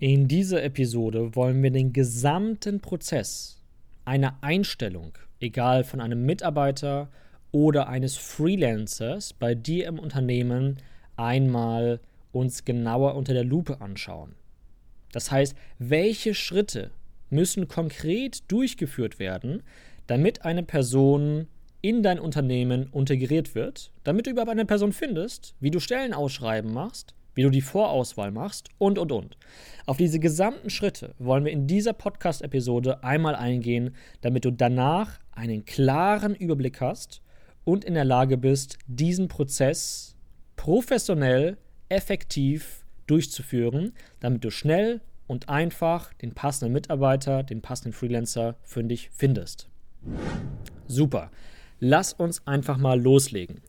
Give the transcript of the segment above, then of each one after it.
In dieser Episode wollen wir den gesamten Prozess einer Einstellung, egal von einem Mitarbeiter oder eines Freelancers bei dir im Unternehmen, einmal uns genauer unter der Lupe anschauen. Das heißt, welche Schritte müssen konkret durchgeführt werden, damit eine Person in dein Unternehmen integriert wird, damit du überhaupt eine Person findest, wie du Stellenausschreiben machst, wie du die Vorauswahl machst und, und, und. Auf diese gesamten Schritte wollen wir in dieser Podcast-Episode einmal eingehen, damit du danach einen klaren Überblick hast und in der Lage bist, diesen Prozess professionell, effektiv durchzuführen, damit du schnell und einfach den passenden Mitarbeiter, den passenden Freelancer für dich findest. Super. Lass uns einfach mal loslegen.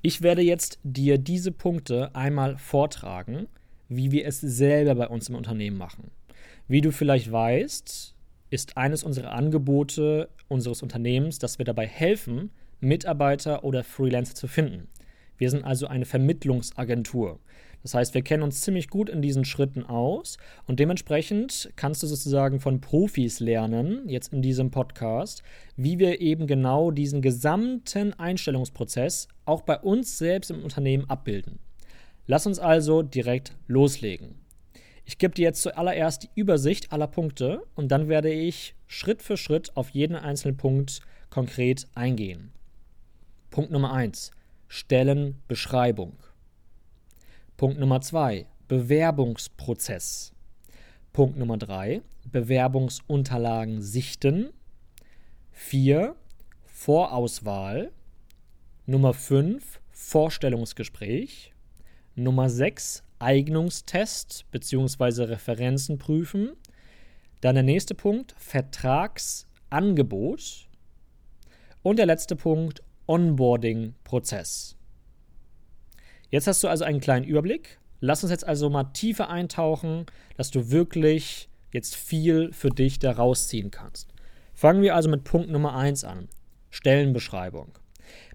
Ich werde jetzt dir diese Punkte einmal vortragen, wie wir es selber bei uns im Unternehmen machen. Wie du vielleicht weißt, ist eines unserer Angebote unseres Unternehmens, dass wir dabei helfen, Mitarbeiter oder Freelancer zu finden. Wir sind also eine Vermittlungsagentur. Das heißt, wir kennen uns ziemlich gut in diesen Schritten aus und dementsprechend kannst du sozusagen von Profis lernen, jetzt in diesem Podcast, wie wir eben genau diesen gesamten Einstellungsprozess auch bei uns selbst im Unternehmen abbilden. Lass uns also direkt loslegen. Ich gebe dir jetzt zuallererst die Übersicht aller Punkte und dann werde ich Schritt für Schritt auf jeden einzelnen Punkt konkret eingehen. Punkt Nummer 1. Stellenbeschreibung. Punkt Nummer 2. Bewerbungsprozess. Punkt Nummer 3. Bewerbungsunterlagen sichten. 4. Vorauswahl. Nummer 5. Vorstellungsgespräch. Nummer 6. Eignungstest bzw. Referenzen prüfen. Dann der nächste Punkt. Vertragsangebot. Und der letzte Punkt. Onboarding-Prozess. Jetzt hast du also einen kleinen Überblick. Lass uns jetzt also mal tiefer eintauchen, dass du wirklich jetzt viel für dich da rausziehen kannst. Fangen wir also mit Punkt Nummer 1 an. Stellenbeschreibung.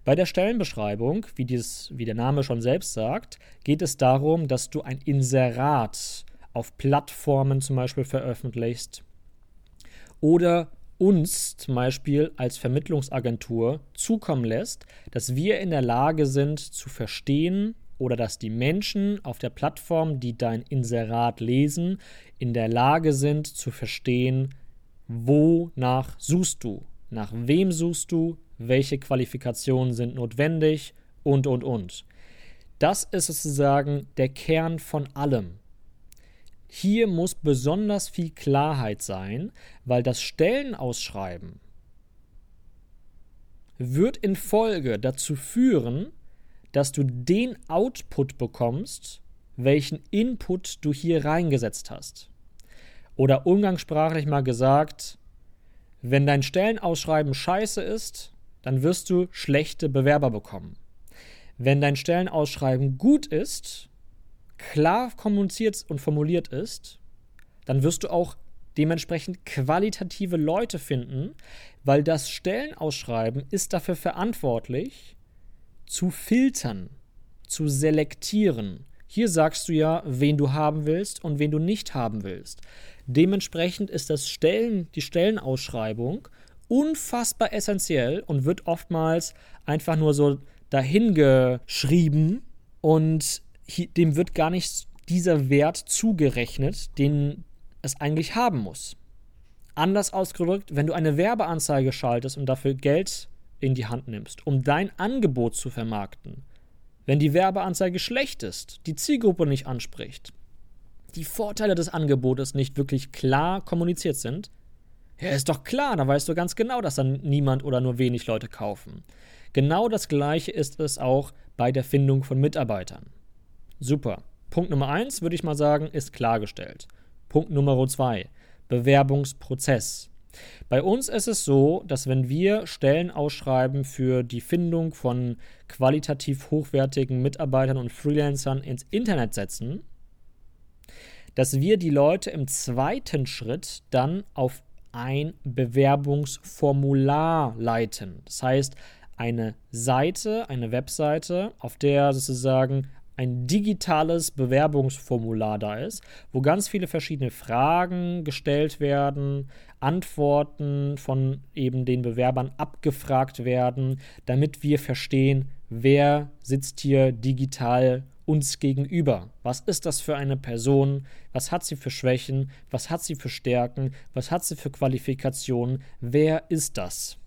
Bei der Stellenbeschreibung, wie, dies, wie der Name schon selbst sagt, geht es darum, dass du ein Inserat auf Plattformen zum Beispiel veröffentlichst oder uns zum Beispiel als Vermittlungsagentur zukommen lässt, dass wir in der Lage sind zu verstehen oder dass die Menschen auf der Plattform, die dein Inserat lesen, in der Lage sind zu verstehen, wonach suchst du, nach wem suchst du, welche Qualifikationen sind notwendig und, und, und. Das ist sozusagen der Kern von allem. Hier muss besonders viel Klarheit sein, weil das Stellenausschreiben wird in Folge dazu führen, dass du den Output bekommst, welchen Input du hier reingesetzt hast. Oder umgangssprachlich mal gesagt, wenn dein Stellenausschreiben scheiße ist, dann wirst du schlechte Bewerber bekommen. Wenn dein Stellenausschreiben gut ist, klar kommuniziert und formuliert ist, dann wirst du auch dementsprechend qualitative Leute finden, weil das Stellenausschreiben ist dafür verantwortlich, zu filtern, zu selektieren. Hier sagst du ja, wen du haben willst und wen du nicht haben willst. Dementsprechend ist das Stellen, die Stellenausschreibung unfassbar essentiell und wird oftmals einfach nur so dahingeschrieben und dem wird gar nicht dieser Wert zugerechnet, den es eigentlich haben muss. Anders ausgedrückt, wenn du eine Werbeanzeige schaltest und dafür Geld in die Hand nimmst, um dein Angebot zu vermarkten, wenn die Werbeanzeige schlecht ist, die Zielgruppe nicht anspricht, die Vorteile des Angebotes nicht wirklich klar kommuniziert sind, ja, ist doch klar, da weißt du ganz genau, dass dann niemand oder nur wenig Leute kaufen. Genau das gleiche ist es auch bei der Findung von Mitarbeitern. Super. Punkt Nummer eins würde ich mal sagen, ist klargestellt. Punkt Nummer zwei, Bewerbungsprozess. Bei uns ist es so, dass wenn wir Stellen ausschreiben für die Findung von qualitativ hochwertigen Mitarbeitern und Freelancern ins Internet setzen, dass wir die Leute im zweiten Schritt dann auf ein Bewerbungsformular leiten. Das heißt, eine Seite, eine Webseite, auf der sozusagen ein digitales Bewerbungsformular da ist, wo ganz viele verschiedene Fragen gestellt werden, Antworten von eben den Bewerbern abgefragt werden, damit wir verstehen, wer sitzt hier digital uns gegenüber. Was ist das für eine Person? Was hat sie für Schwächen? Was hat sie für Stärken? Was hat sie für Qualifikationen? Wer ist das?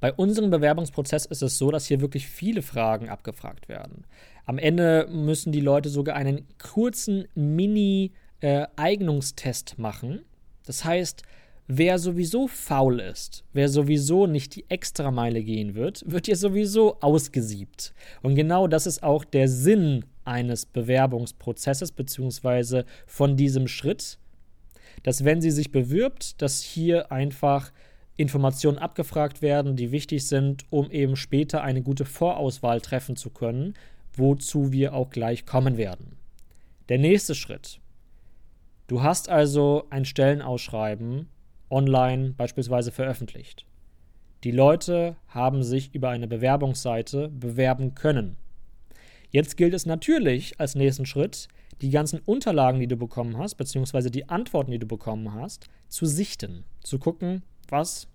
Bei unserem Bewerbungsprozess ist es so, dass hier wirklich viele Fragen abgefragt werden. Am Ende müssen die Leute sogar einen kurzen Mini-Eignungstest äh, machen. Das heißt, wer sowieso faul ist, wer sowieso nicht die Extrameile gehen wird, wird hier sowieso ausgesiebt. Und genau das ist auch der Sinn eines Bewerbungsprozesses beziehungsweise von diesem Schritt, dass wenn sie sich bewirbt, dass hier einfach Informationen abgefragt werden, die wichtig sind, um eben später eine gute Vorauswahl treffen zu können, wozu wir auch gleich kommen werden. Der nächste Schritt. Du hast also ein Stellenausschreiben online beispielsweise veröffentlicht. Die Leute haben sich über eine Bewerbungsseite bewerben können. Jetzt gilt es natürlich als nächsten Schritt, die ganzen Unterlagen, die du bekommen hast, beziehungsweise die Antworten, die du bekommen hast, zu sichten, zu gucken, was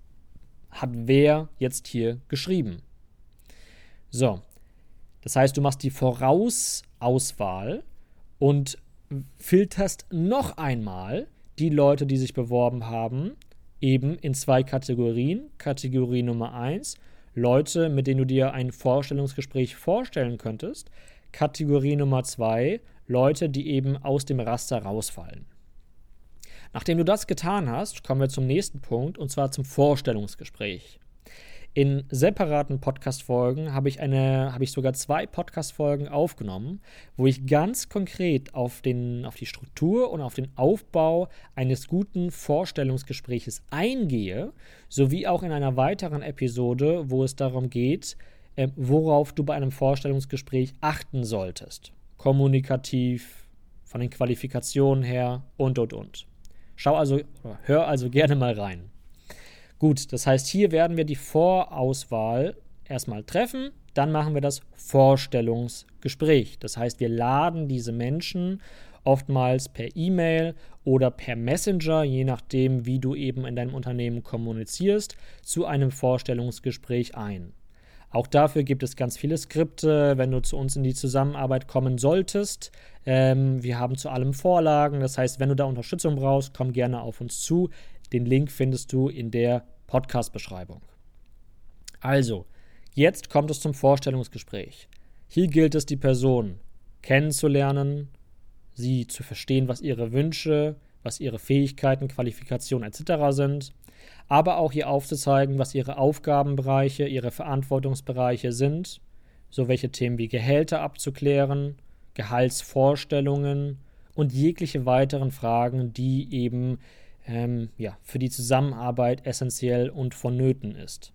hat wer jetzt hier geschrieben. So, das heißt, du machst die Vorausauswahl und filterst noch einmal die Leute, die sich beworben haben, eben in zwei Kategorien. Kategorie Nummer 1, Leute, mit denen du dir ein Vorstellungsgespräch vorstellen könntest. Kategorie Nummer 2, Leute, die eben aus dem Raster rausfallen. Nachdem du das getan hast, kommen wir zum nächsten Punkt und zwar zum Vorstellungsgespräch. In separaten Podcast-Folgen habe ich eine, ich sogar zwei Podcast-Folgen aufgenommen, wo ich ganz konkret auf, den, auf die Struktur und auf den Aufbau eines guten Vorstellungsgespräches eingehe, sowie auch in einer weiteren Episode, wo es darum geht, äh, worauf du bei einem Vorstellungsgespräch achten solltest. Kommunikativ, von den Qualifikationen her und und und. Schau also, hör also gerne mal rein. Gut, das heißt, hier werden wir die Vorauswahl erstmal treffen, dann machen wir das Vorstellungsgespräch. Das heißt, wir laden diese Menschen oftmals per E-Mail oder per Messenger, je nachdem, wie du eben in deinem Unternehmen kommunizierst, zu einem Vorstellungsgespräch ein. Auch dafür gibt es ganz viele Skripte, wenn du zu uns in die Zusammenarbeit kommen solltest. Ähm, wir haben zu allem Vorlagen. Das heißt, wenn du da Unterstützung brauchst, komm gerne auf uns zu. Den Link findest du in der Podcast-Beschreibung. Also, jetzt kommt es zum Vorstellungsgespräch. Hier gilt es, die Person kennenzulernen, sie zu verstehen, was ihre Wünsche, was ihre Fähigkeiten, Qualifikationen etc. sind aber auch hier aufzuzeigen, was ihre Aufgabenbereiche, ihre Verantwortungsbereiche sind, so welche Themen wie Gehälter abzuklären, Gehaltsvorstellungen und jegliche weiteren Fragen, die eben ähm, ja, für die Zusammenarbeit essentiell und vonnöten ist.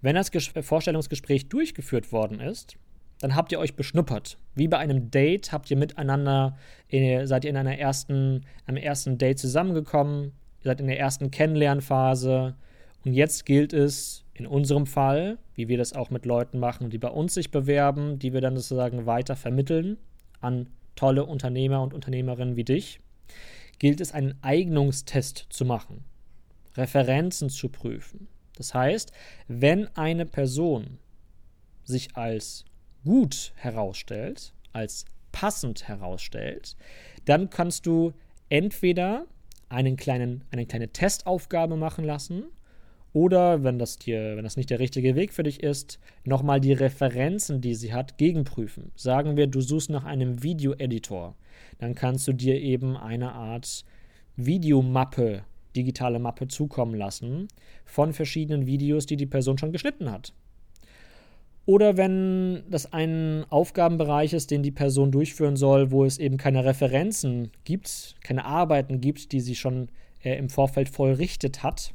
Wenn das Ges Vorstellungsgespräch durchgeführt worden ist, dann habt ihr euch beschnuppert. Wie bei einem Date habt ihr miteinander, äh, seid ihr in einer ersten, einem ersten Date zusammengekommen, Ihr seid in der ersten Kennenlernphase und jetzt gilt es in unserem Fall, wie wir das auch mit Leuten machen, die bei uns sich bewerben, die wir dann sozusagen weiter vermitteln an tolle Unternehmer und Unternehmerinnen wie dich, gilt es einen Eignungstest zu machen, Referenzen zu prüfen. Das heißt, wenn eine Person sich als gut herausstellt, als passend herausstellt, dann kannst du entweder einen kleinen, eine kleine Testaufgabe machen lassen. Oder, wenn das, dir, wenn das nicht der richtige Weg für dich ist, nochmal die Referenzen, die sie hat, gegenprüfen. Sagen wir, du suchst nach einem Video-Editor. Dann kannst du dir eben eine Art Videomappe, digitale Mappe zukommen lassen von verschiedenen Videos, die die Person schon geschnitten hat. Oder wenn das ein Aufgabenbereich ist, den die Person durchführen soll, wo es eben keine Referenzen gibt, keine Arbeiten gibt, die sie schon äh, im Vorfeld vollrichtet hat,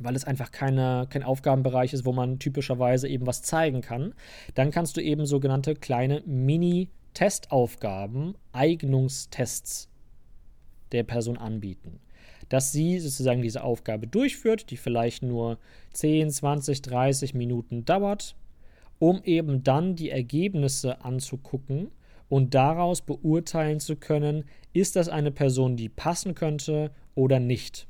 weil es einfach keine, kein Aufgabenbereich ist, wo man typischerweise eben was zeigen kann, dann kannst du eben sogenannte kleine Mini-Testaufgaben, Eignungstests der Person anbieten. Dass sie sozusagen diese Aufgabe durchführt, die vielleicht nur 10, 20, 30 Minuten dauert, um eben dann die Ergebnisse anzugucken und daraus beurteilen zu können, ist das eine Person, die passen könnte oder nicht.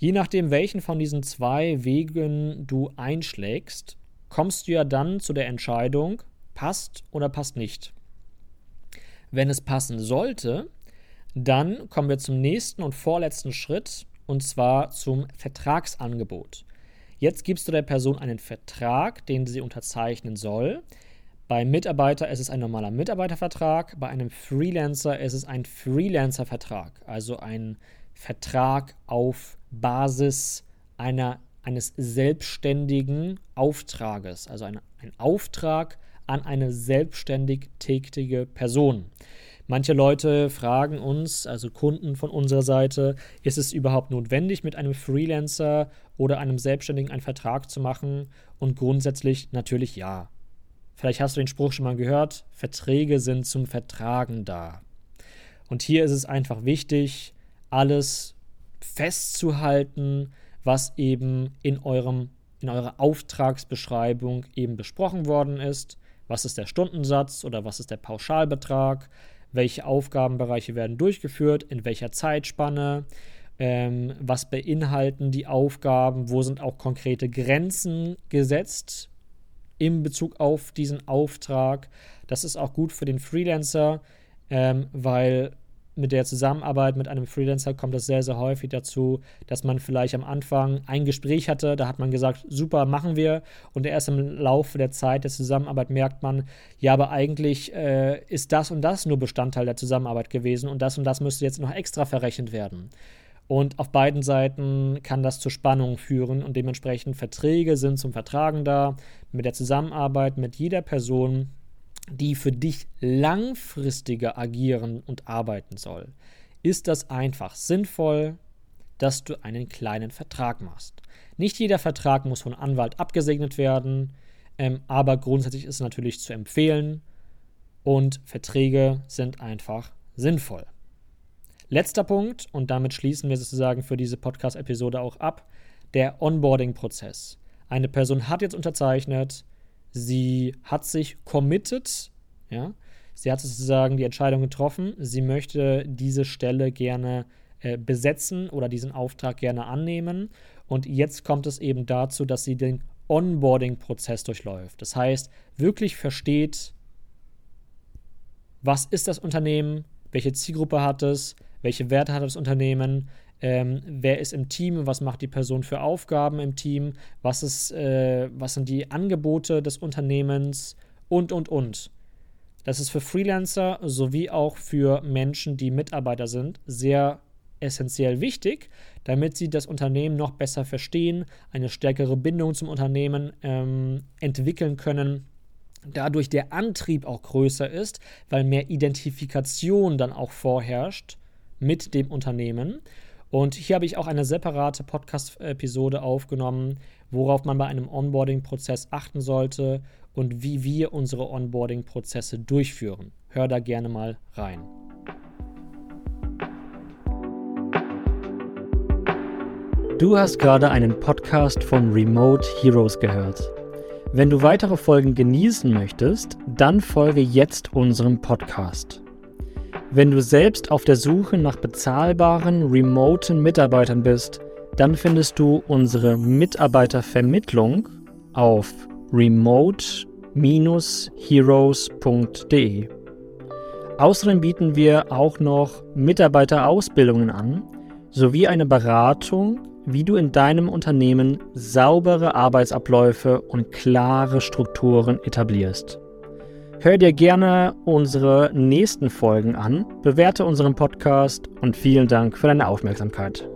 Je nachdem, welchen von diesen zwei Wegen du einschlägst, kommst du ja dann zu der Entscheidung, passt oder passt nicht. Wenn es passen sollte, dann kommen wir zum nächsten und vorletzten Schritt, und zwar zum Vertragsangebot. Jetzt gibst du der Person einen Vertrag, den sie unterzeichnen soll. Beim Mitarbeiter ist es ein normaler Mitarbeitervertrag, bei einem Freelancer ist es ein Freelancervertrag, also ein Vertrag auf Basis einer, eines selbstständigen Auftrages, also ein, ein Auftrag an eine selbstständig tätige Person. Manche Leute fragen uns, also Kunden von unserer Seite, ist es überhaupt notwendig, mit einem Freelancer oder einem Selbstständigen einen Vertrag zu machen? Und grundsätzlich natürlich ja. Vielleicht hast du den Spruch schon mal gehört, Verträge sind zum Vertragen da. Und hier ist es einfach wichtig, alles festzuhalten, was eben in eurem in eurer Auftragsbeschreibung eben besprochen worden ist. Was ist der Stundensatz oder was ist der Pauschalbetrag? Welche Aufgabenbereiche werden durchgeführt? In welcher Zeitspanne? Ähm, was beinhalten die Aufgaben? Wo sind auch konkrete Grenzen gesetzt in Bezug auf diesen Auftrag? Das ist auch gut für den Freelancer, ähm, weil mit der Zusammenarbeit mit einem Freelancer kommt es sehr, sehr häufig dazu, dass man vielleicht am Anfang ein Gespräch hatte, da hat man gesagt, super, machen wir. Und erst im Laufe der Zeit der Zusammenarbeit merkt man, ja, aber eigentlich äh, ist das und das nur Bestandteil der Zusammenarbeit gewesen und das und das müsste jetzt noch extra verrechnet werden. Und auf beiden Seiten kann das zu Spannungen führen und dementsprechend Verträge sind zum Vertragen da, mit der Zusammenarbeit mit jeder Person die für dich langfristiger agieren und arbeiten soll, ist das einfach sinnvoll, dass du einen kleinen Vertrag machst. Nicht jeder Vertrag muss von Anwalt abgesegnet werden, ähm, aber grundsätzlich ist es natürlich zu empfehlen und Verträge sind einfach sinnvoll. Letzter Punkt, und damit schließen wir sozusagen für diese Podcast-Episode auch ab, der Onboarding-Prozess. Eine Person hat jetzt unterzeichnet, Sie hat sich committed, ja. Sie hat sozusagen die Entscheidung getroffen, sie möchte diese Stelle gerne äh, besetzen oder diesen Auftrag gerne annehmen. Und jetzt kommt es eben dazu, dass sie den Onboarding-Prozess durchläuft. Das heißt, wirklich versteht, was ist das Unternehmen, welche Zielgruppe hat es, welche Werte hat das Unternehmen, ähm, wer ist im Team, was macht die Person für Aufgaben im Team, was, ist, äh, was sind die Angebote des Unternehmens und, und, und. Das ist für Freelancer sowie auch für Menschen, die Mitarbeiter sind, sehr essentiell wichtig, damit sie das Unternehmen noch besser verstehen, eine stärkere Bindung zum Unternehmen ähm, entwickeln können dadurch der Antrieb auch größer ist, weil mehr Identifikation dann auch vorherrscht mit dem Unternehmen. Und hier habe ich auch eine separate Podcast-Episode aufgenommen, worauf man bei einem Onboarding-Prozess achten sollte und wie wir unsere Onboarding-Prozesse durchführen. Hör da gerne mal rein. Du hast gerade einen Podcast von Remote Heroes gehört. Wenn du weitere Folgen genießen möchtest, dann folge jetzt unserem Podcast. Wenn du selbst auf der Suche nach bezahlbaren, remoten Mitarbeitern bist, dann findest du unsere Mitarbeitervermittlung auf remote-heroes.de. Außerdem bieten wir auch noch Mitarbeiterausbildungen an, sowie eine Beratung, wie du in deinem Unternehmen saubere Arbeitsabläufe und klare Strukturen etablierst. Hör dir gerne unsere nächsten Folgen an, bewerte unseren Podcast und vielen Dank für deine Aufmerksamkeit.